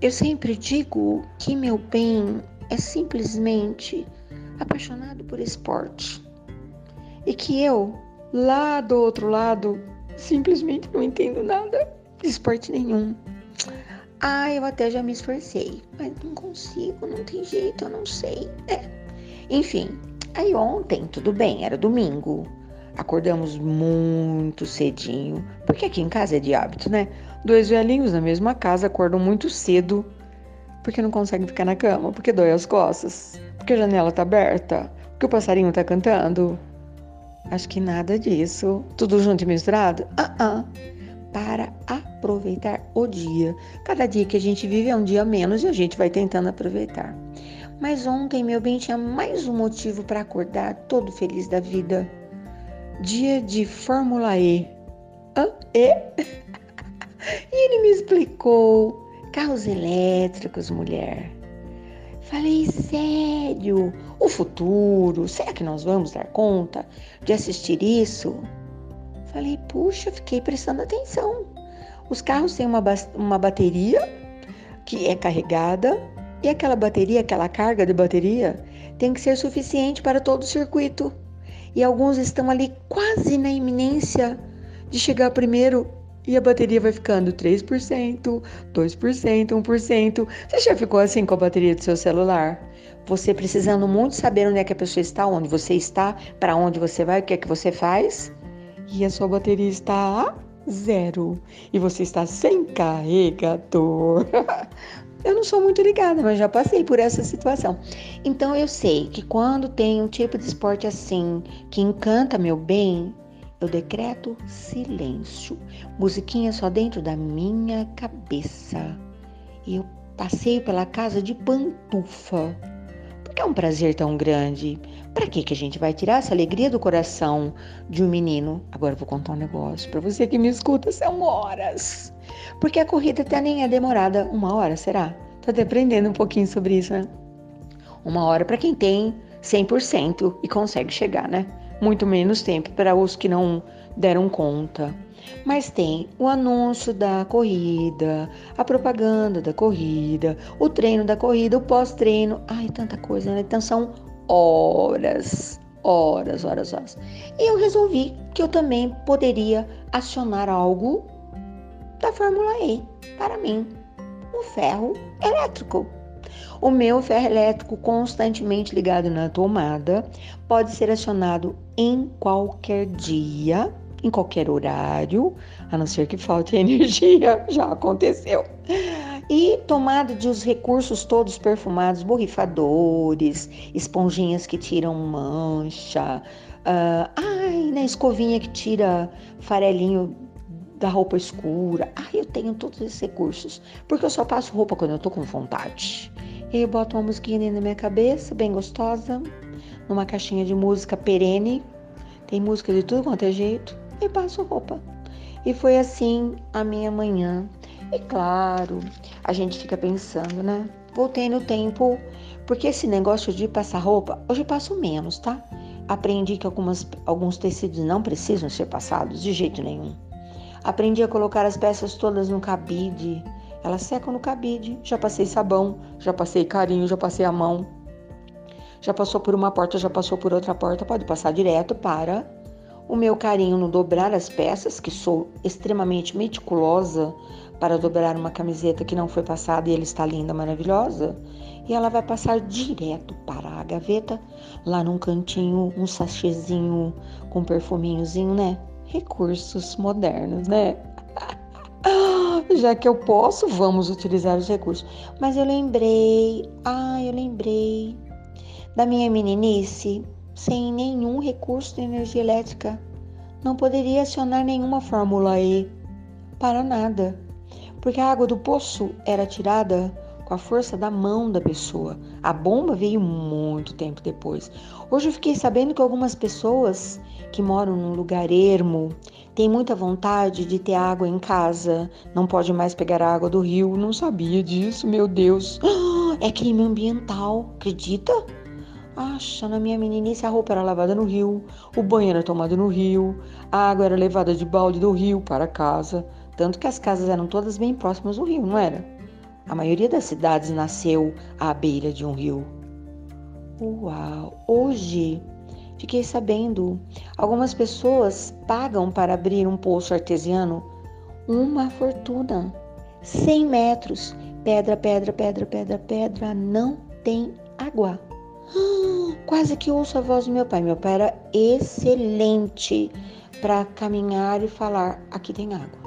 eu sempre digo que meu bem é simplesmente apaixonado por esporte e que eu, lá do outro lado, simplesmente não entendo nada de esporte nenhum. Ah, eu até já me esforcei, mas não consigo, não tem jeito, eu não sei. É. Enfim, aí ontem, tudo bem, era domingo. Acordamos muito cedinho, porque aqui em casa é de hábito, né? Dois velhinhos na mesma casa acordam muito cedo, porque não conseguem ficar na cama, porque dói as costas, porque a janela tá aberta, porque o passarinho tá cantando. Acho que nada disso. Tudo junto e misturado? Ah, uh -uh. Para aproveitar o dia. Cada dia que a gente vive é um dia menos e a gente vai tentando aproveitar. Mas ontem, meu bem, tinha mais um motivo para acordar todo feliz da vida. Dia de Fórmula E. Hã? E? E ele me explicou: carros elétricos, mulher. Falei, sério? O futuro? Será que nós vamos dar conta de assistir isso? Falei, puxa, fiquei prestando atenção. Os carros têm uma, uma bateria que é carregada e aquela bateria, aquela carga de bateria, tem que ser suficiente para todo o circuito. E alguns estão ali quase na iminência de chegar primeiro e a bateria vai ficando 3%, 2%, 1%. Você já ficou assim com a bateria do seu celular? Você precisando muito saber onde é que a pessoa está, onde você está, para onde você vai, o que é que você faz, e a sua bateria está a zero e você está sem carregador. eu não sou muito ligada, mas já passei por essa situação. Então eu sei que quando tem um tipo de esporte assim que encanta meu bem, eu decreto silêncio. Musiquinha só dentro da minha cabeça. E eu passeio pela casa de pantufa. Porque é um prazer tão grande. Para que que a gente vai tirar essa alegria do coração de um menino? Agora eu vou contar um negócio para você que me escuta, são horas. Porque a corrida até nem é demorada uma hora, será? Tô até aprendendo um pouquinho sobre isso, né? Uma hora para quem tem 100% e consegue chegar, né? Muito menos tempo para os que não deram conta. Mas tem o anúncio da corrida, a propaganda da corrida, o treino da corrida, o pós-treino. Ai, tanta coisa, né? Então são horas, horas, horas, horas. E eu resolvi que eu também poderia acionar algo da Fórmula E para mim, o ferro elétrico. O meu ferro elétrico constantemente ligado na tomada pode ser acionado em qualquer dia, em qualquer horário, a não ser que falte energia, já aconteceu. E tomada de os recursos todos perfumados, borrifadores, esponjinhas que tiram mancha, uh, ai, na escovinha que tira farelinho da roupa escura. Ai, eu tenho todos esses recursos, porque eu só passo roupa quando eu tô com vontade. E eu boto uma musiquinha da minha cabeça, bem gostosa, numa caixinha de música perene. Tem música de tudo quanto é jeito. E passo roupa. E foi assim a minha manhã. E claro, a gente fica pensando, né? Voltei no tempo, porque esse negócio de passar roupa, hoje eu passo menos, tá? Aprendi que algumas, alguns tecidos não precisam ser passados de jeito nenhum. Aprendi a colocar as peças todas no cabide elas secam no cabide. Já passei sabão, já passei carinho, já passei a mão. Já passou por uma porta, já passou por outra porta. Pode passar direto para o meu carinho no dobrar as peças, que sou extremamente meticulosa para dobrar uma camiseta que não foi passada e ela está linda, maravilhosa. E ela vai passar direto para a gaveta, lá num cantinho, um sachêzinho com perfuminhozinho, né? Recursos modernos, né? já que eu posso, vamos utilizar os recursos. Mas eu lembrei, ah, eu lembrei da minha meninice, sem nenhum recurso de energia elétrica. Não poderia acionar nenhuma fórmula E para nada, porque a água do poço era tirada com a força da mão da pessoa. A bomba veio muito tempo depois. Hoje eu fiquei sabendo que algumas pessoas que moram num lugar ermo tem muita vontade de ter água em casa, não pode mais pegar a água do rio. Não sabia disso, meu Deus. É crime ambiental, acredita? Acha, na minha meninice a roupa era lavada no rio, o banho era tomado no rio, a água era levada de balde do rio para casa, tanto que as casas eram todas bem próximas do rio, não era? A maioria das cidades nasceu à beira de um rio. Uau! Hoje fiquei sabendo, algumas pessoas pagam para abrir um poço artesiano uma fortuna. 100 metros, pedra, pedra, pedra, pedra, pedra, não tem água. Quase que ouço a voz do meu pai. Meu pai era excelente para caminhar e falar: aqui tem água.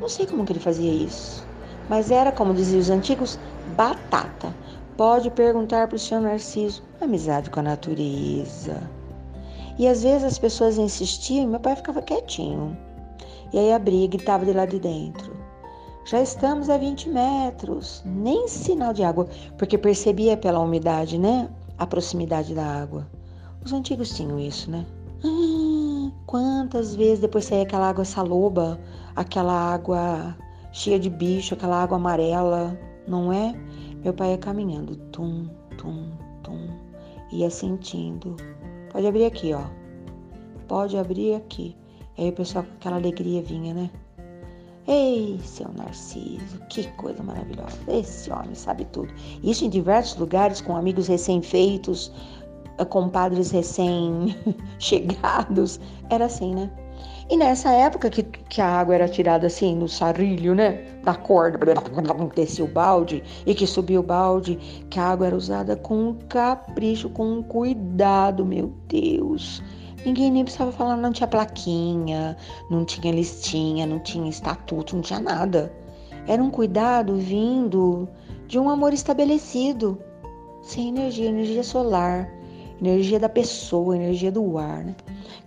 Não sei como que ele fazia isso, mas era, como diziam os antigos, batata. Pode perguntar para o senhor Narciso: amizade com a natureza. E às vezes as pessoas insistiam e meu pai ficava quietinho. E aí abria e gritava de lá de dentro. Já estamos a 20 metros, nem sinal de água, porque percebia pela umidade, né? A proximidade da água. Os antigos tinham isso, né? Ah, quantas vezes depois saía aquela água saloba, aquela água cheia de bicho, aquela água amarela, não é? Meu pai ia caminhando, tum, tum, tum, ia sentindo. Pode abrir aqui, ó. Pode abrir aqui. Aí o pessoal com aquela alegria vinha, né? Ei, seu Narciso, que coisa maravilhosa. Esse homem sabe tudo. Isso em diversos lugares, com amigos recém-feitos, eh, compadres recém-chegados. Era assim, né? E nessa época que, que a água era tirada assim no sarilho, né? Da corda, descia o balde e que subia o balde, que a água era usada com capricho, com cuidado, meu Deus. Ninguém nem precisava falar, não tinha plaquinha, não tinha listinha, não tinha estatuto, não tinha nada. Era um cuidado vindo de um amor estabelecido, sem energia, energia solar, energia da pessoa, energia do ar. Né?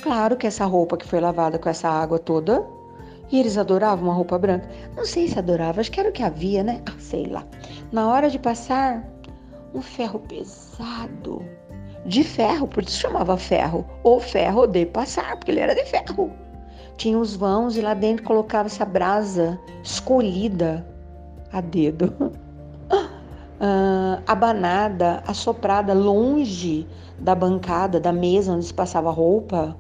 Claro que essa roupa que foi lavada com essa água toda, e eles adoravam uma roupa branca. Não sei se adoravam, acho que era o que havia, né? Ah, sei lá. Na hora de passar, um ferro pesado de ferro, por isso chamava ferro, ou ferro de passar, porque ele era de ferro. Tinha os vãos e lá dentro colocava essa brasa escolhida a dedo, abanada, assoprada longe da bancada, da mesa onde se passava roupa,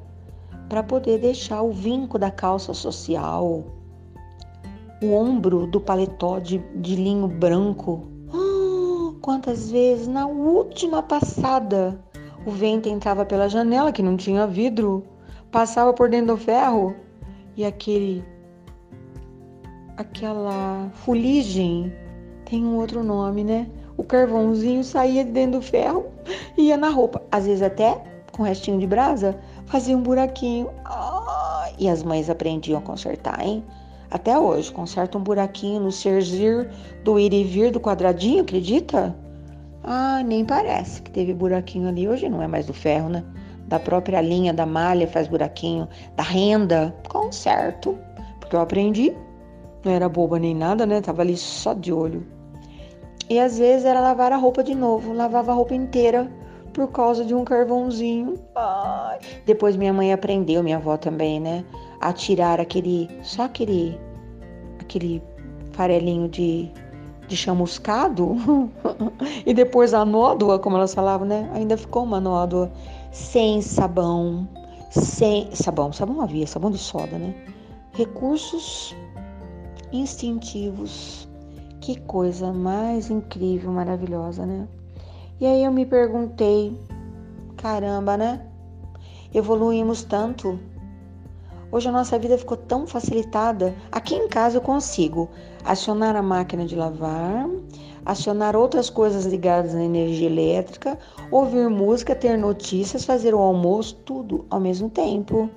para poder deixar o vinco da calça social, o ombro do paletó de, de linho branco. Uh, quantas vezes na última passada o vento entrava pela janela, que não tinha vidro, passava por dentro do ferro e aquele aquela fuligem tem um outro nome, né? O carvãozinho saía de dentro do ferro e ia na roupa. Às vezes até com restinho de brasa, fazia um buraquinho. E as mães aprendiam a consertar, hein? Até hoje, conserta um buraquinho no servir do ir e vir do quadradinho, acredita? Ah, nem parece que teve buraquinho ali. Hoje não é mais do ferro, né? Da própria linha da malha faz buraquinho, da renda, com certo. Porque eu aprendi, não era boba nem nada, né? Tava ali só de olho. E às vezes era lavar a roupa de novo, lavava a roupa inteira por causa de um carvãozinho. Ai. Depois minha mãe aprendeu, minha avó também, né? A tirar aquele, só aquele, aquele farelinho de de chamuscado e depois a nódoa, como elas falavam, né? Ainda ficou uma nódoa sem sabão, sem sabão, sabão havia, sabão de soda, né? Recursos instintivos. Que coisa mais incrível, maravilhosa, né? E aí eu me perguntei, caramba, né? Evoluímos tanto Hoje a nossa vida ficou tão facilitada. Aqui em casa eu consigo acionar a máquina de lavar, acionar outras coisas ligadas à energia elétrica, ouvir música, ter notícias, fazer o almoço, tudo ao mesmo tempo.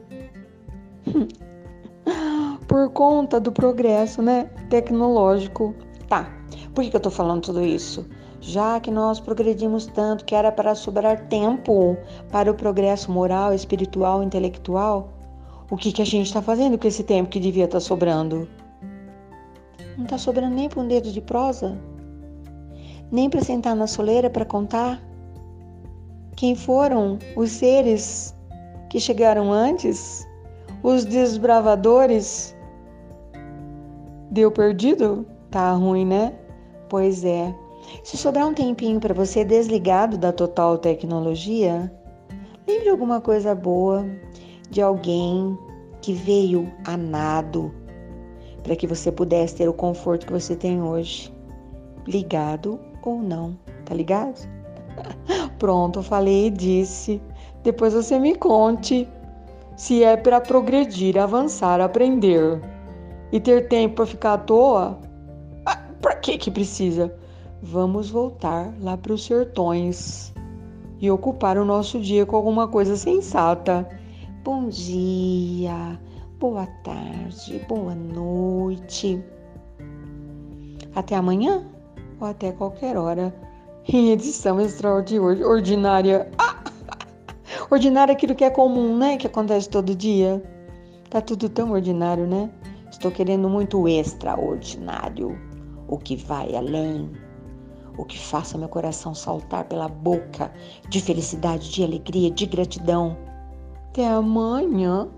Por conta do progresso, né, tecnológico. Tá. Por que, eu tô falando tudo isso? Já que nós progredimos tanto que era para sobrar tempo para o progresso moral, espiritual, intelectual, o que, que a gente está fazendo com esse tempo que devia estar tá sobrando? Não está sobrando nem para um dedo de prosa? Nem para sentar na soleira para contar? Quem foram os seres que chegaram antes? Os desbravadores? Deu perdido? Tá ruim, né? Pois é. Se sobrar um tempinho para você desligado da total tecnologia, lembre alguma coisa boa, de alguém que veio a nado para que você pudesse ter o conforto que você tem hoje. ligado ou não, tá ligado? Pronto, falei e disse. Depois você me conte se é para progredir, avançar, aprender e ter tempo para ficar à toa. Que que precisa? Vamos voltar lá para os sertões e ocupar o nosso dia com alguma coisa sensata. Bom dia, boa tarde, boa noite. Até amanhã ou até qualquer hora em edição extraordinária. Ah! Ordinário é aquilo que é comum, né? Que acontece todo dia. Tá tudo tão ordinário, né? Estou querendo muito extraordinário. O que vai além. O que faça meu coração saltar pela boca de felicidade, de alegria, de gratidão. Até amanhã.